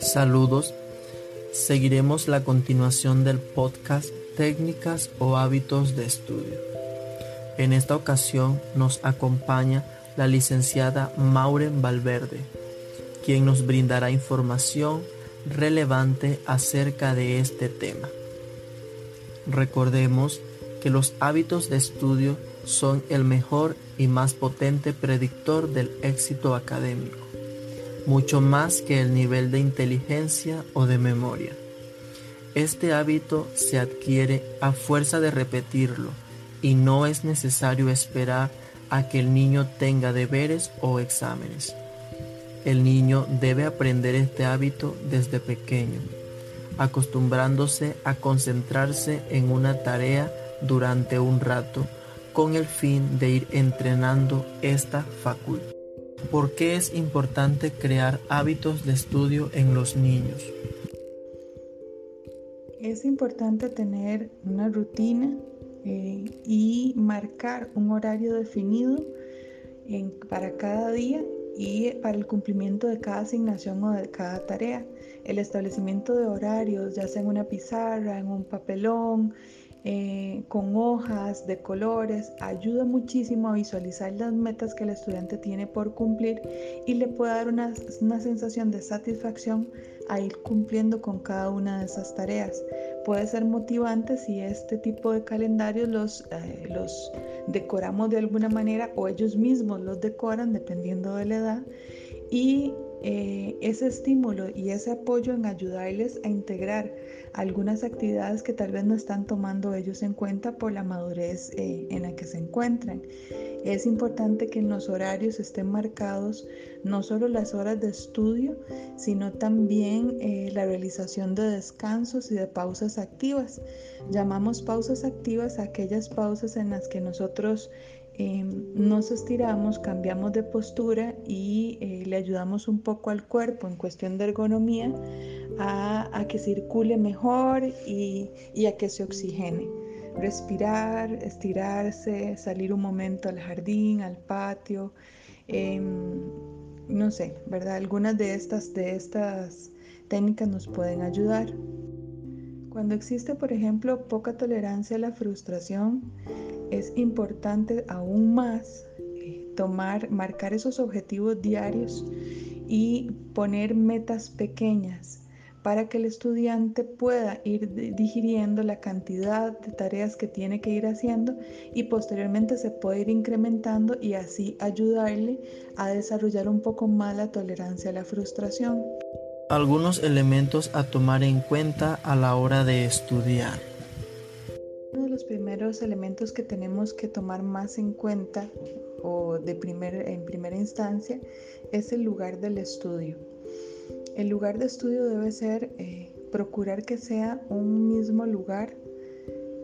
Saludos. Seguiremos la continuación del podcast Técnicas o hábitos de estudio. En esta ocasión nos acompaña la licenciada Mauren Valverde, quien nos brindará información relevante acerca de este tema. Recordemos que los hábitos de estudio son el mejor y más potente predictor del éxito académico mucho más que el nivel de inteligencia o de memoria. Este hábito se adquiere a fuerza de repetirlo y no es necesario esperar a que el niño tenga deberes o exámenes. El niño debe aprender este hábito desde pequeño, acostumbrándose a concentrarse en una tarea durante un rato con el fin de ir entrenando esta facultad. ¿Por qué es importante crear hábitos de estudio en los niños? Es importante tener una rutina eh, y marcar un horario definido para cada día y para el cumplimiento de cada asignación o de cada tarea. El establecimiento de horarios, ya sea en una pizarra, en un papelón, eh, con hojas de colores, ayuda muchísimo a visualizar las metas que el estudiante tiene por cumplir y le puede dar una, sensación de satisfacción a ir cumpliendo con cada una de esas tareas. Puede ser motivante si este tipo de calendarios los, eh, los decoramos de alguna manera o ellos mismos los decoran dependiendo de la edad y eh, ese estímulo y ese apoyo en ayudarles a integrar algunas actividades que tal vez no están tomando ellos en cuenta por la madurez eh, en la que se encuentran. Es importante que en los horarios estén marcados no solo las horas de estudio, sino también eh, la realización de descansos y de pausas activas. Llamamos pausas activas a aquellas pausas en las que nosotros Em, nos estiramos, cambiamos de postura y eh, le ayudamos un poco al cuerpo en cuestión de ergonomía a, que circule mejor y, a que se oxigene. Respirar, estirarse, salir un momento al jardín, al patio, em, no sé, ¿verdad? Algunas de estas, de estas técnicas nos pueden ayudar. Cuando existe, por ejemplo, poca tolerancia a la frustración, es importante aún más eh, tomar, marcar esos objetivos diarios y poner metas pequeñas para que el estudiante pueda ir digiriendo la cantidad de tareas que tiene que ir haciendo y posteriormente se puede ir incrementando y así ayudarle a desarrollar un poco más la tolerancia a la frustración. Algunos elementos a tomar en cuenta a la hora de estudiar primeros elementos que tenemos que tomar más en cuenta o de primer, en primera instancia es el lugar del estudio. El lugar de estudio debe ser eh, procurar que sea un mismo lugar,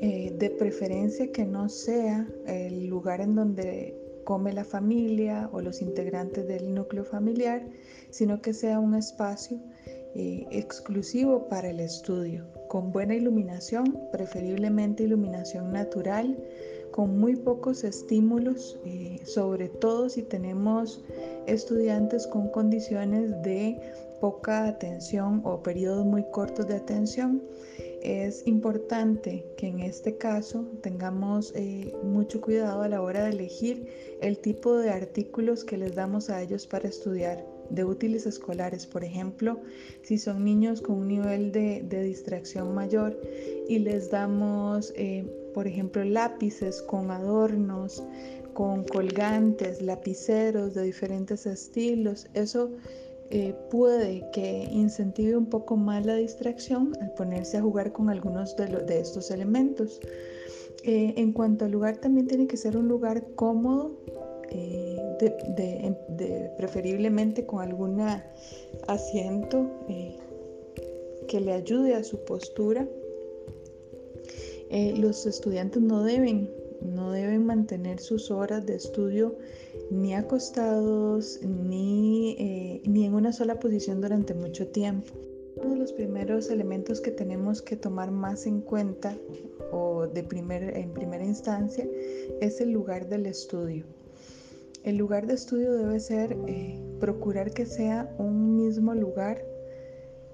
eh, de preferencia que no sea el lugar en donde come la familia o los integrantes del núcleo familiar, sino que sea un espacio eh, exclusivo para el estudio, con buena iluminación, preferiblemente iluminación natural, con muy pocos estímulos, eh, sobre todo si tenemos estudiantes con condiciones de poca atención o periodos muy cortos de atención. Es importante que en este caso tengamos eh, mucho cuidado a la hora de elegir el tipo de artículos que les damos a ellos para estudiar de útiles escolares, por ejemplo, si son niños con un nivel de, distracción mayor y les damos, eh, por ejemplo, lápices con adornos, con colgantes, lapiceros de diferentes estilos, eso eh, puede que incentive un poco más la distracción al ponerse a jugar con algunos de, estos elementos. Eh, en cuanto al lugar, también tiene que ser un lugar cómodo de, preferiblemente con algún asiento eh, que le ayude a su postura. Eh, los estudiantes no deben, no deben mantener sus horas de estudio ni acostados ni, eh, ni en una sola posición durante mucho tiempo. Uno de los primeros elementos que tenemos que tomar más en cuenta o de primer, en primera instancia es el lugar del estudio. El lugar de estudio debe ser eh, procurar que sea un mismo lugar,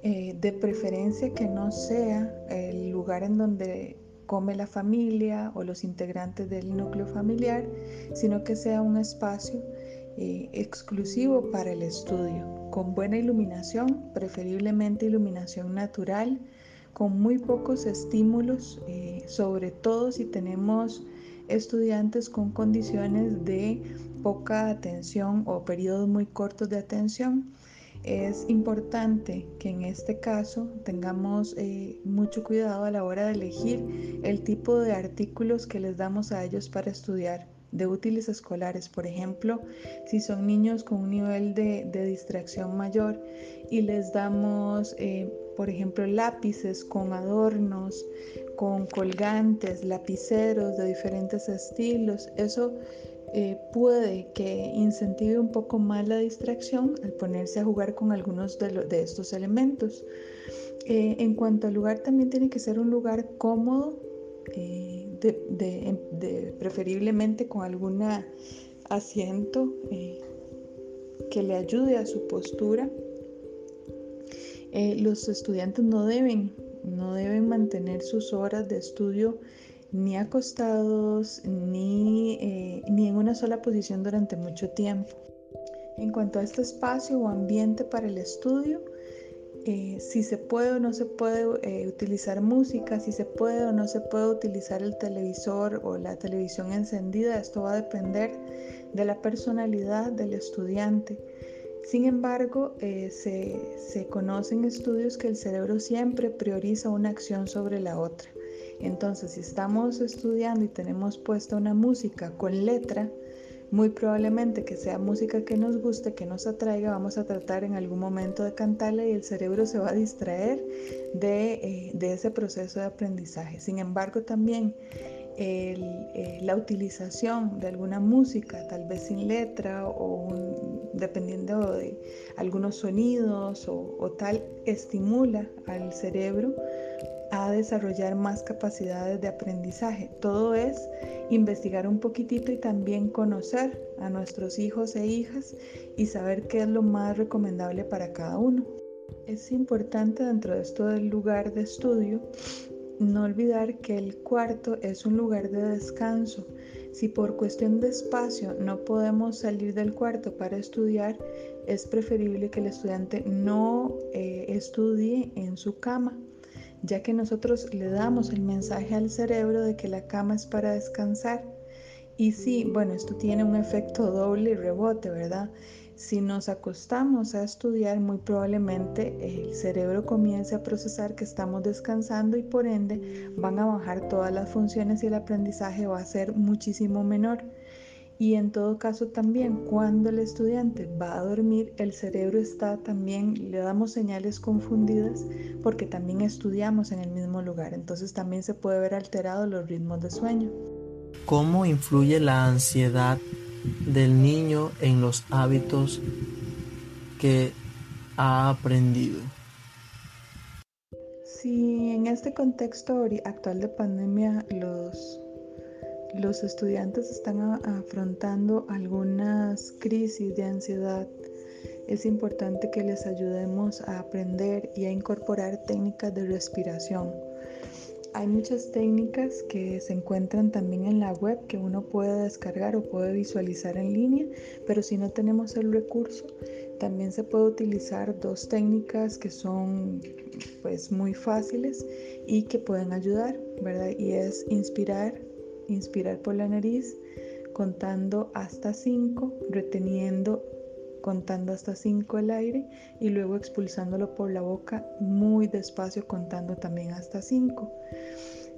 eh, de preferencia que no sea el lugar en donde come la familia o los integrantes del núcleo familiar, sino que sea un espacio eh, exclusivo para el estudio, con buena iluminación, preferiblemente iluminación natural, con muy pocos estímulos, sobre todo si tenemos estudiantes con condiciones de poca atención o periodos muy cortos de atención. Es importante que en este caso tengamos eh, mucho cuidado a la hora de elegir el tipo de artículos que les damos a ellos para estudiar de útiles escolares, por ejemplo, si son niños con un nivel de, distracción mayor y les damos, eh, por ejemplo, lápices con adornos, con colgantes, lapiceros de diferentes estilos, eso eh, puede que incentive un poco más la distracción al ponerse a jugar con algunos de, estos elementos. Eh, en cuanto al lugar, también tiene que ser un lugar cómodo preferiblemente con algún asiento eh, que le ayude a su postura. Eh, los estudiantes no deben, no deben mantener sus horas de estudio ni acostados ni, eh, ni en una sola posición durante mucho tiempo. En cuanto a este espacio o ambiente para el estudio, eh, si se puede o no se puede eh, utilizar música, si se puede o no se puede utilizar el televisor o la televisión encendida, esto va a depender de la personalidad del estudiante. Sin embargo, eh, se, se conocen estudios que el cerebro siempre prioriza una acción sobre la otra. Entonces, si estamos estudiando y tenemos puesta una música con letra, muy probablemente que sea música que nos guste, que nos atraiga, vamos a tratar en algún momento de cantarla y el cerebro se va a distraer de, eh, ese proceso de aprendizaje. Sin embargo, también eh, la utilización de alguna música, tal vez sin letra o dependiendo de algunos sonidos o tal, estimula al cerebro a desarrollar más capacidades de aprendizaje. Todo es investigar un poquitito y también conocer a nuestros hijos e hijas y saber qué es lo más recomendable para cada uno. Es importante dentro de esto del lugar de estudio no olvidar que el cuarto es un lugar de descanso. Si por cuestión de espacio no podemos salir del cuarto para estudiar, es preferible que el estudiante no eh, estudie en su cama ya que nosotros le damos el mensaje al cerebro de que la cama es para descansar. Y sí, bueno, esto tiene un efecto doble y rebote, ¿verdad? Si nos acostamos a estudiar, muy probablemente el cerebro comience a procesar que estamos descansando y por ende van a bajar todas las funciones y el aprendizaje va a ser muchísimo menor. Y en todo caso también cuando el estudiante va a dormir, el cerebro está también, le damos señales confundidas porque también estudiamos en el mismo lugar. Entonces también se puede ver alterado los ritmos de sueño. ¿Cómo influye la ansiedad del niño en los hábitos que ha aprendido? Si en este contexto actual de pandemia los los estudiantes están afrontando algunas crisis de ansiedad, es importante que les ayudemos a aprender y a incorporar técnicas de respiración. Hay muchas técnicas que se encuentran también en la web que uno puede descargar o puede visualizar en línea, pero si no tenemos el recurso, también se puede utilizar dos técnicas que son pues muy fáciles y que pueden ayudar, ¿verdad? Y es inspirar inspirar por la nariz contando hasta 5, reteniendo contando hasta 5 el aire y luego expulsándolo por la boca muy despacio contando también hasta 5.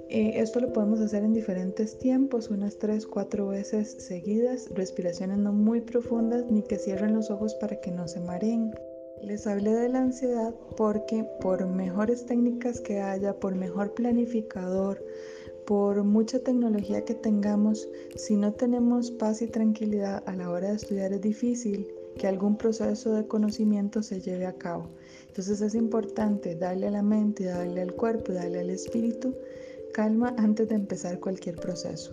Eh, esto lo podemos hacer en diferentes tiempos, unas 3, 4 veces seguidas, respiraciones no muy profundas ni que cierren los ojos para que no se mareen. Les hablé de la ansiedad porque por mejores técnicas que haya, por mejor planificador, por mucha tecnología que tengamos, si no tenemos paz y tranquilidad a la hora de estudiar es difícil que algún proceso de conocimiento se lleve a cabo. Entonces es importante darle a la mente, darle al cuerpo, darle al espíritu calma antes de empezar cualquier proceso.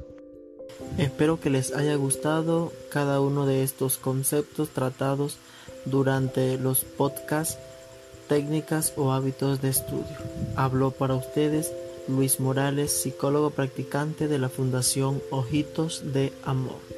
Espero que les haya gustado cada uno de estos conceptos tratados durante los podcasts técnicas o hábitos de estudio. Habló para ustedes Luis Morales, psicólogo practicante de la Fundación Ojitos de Amor.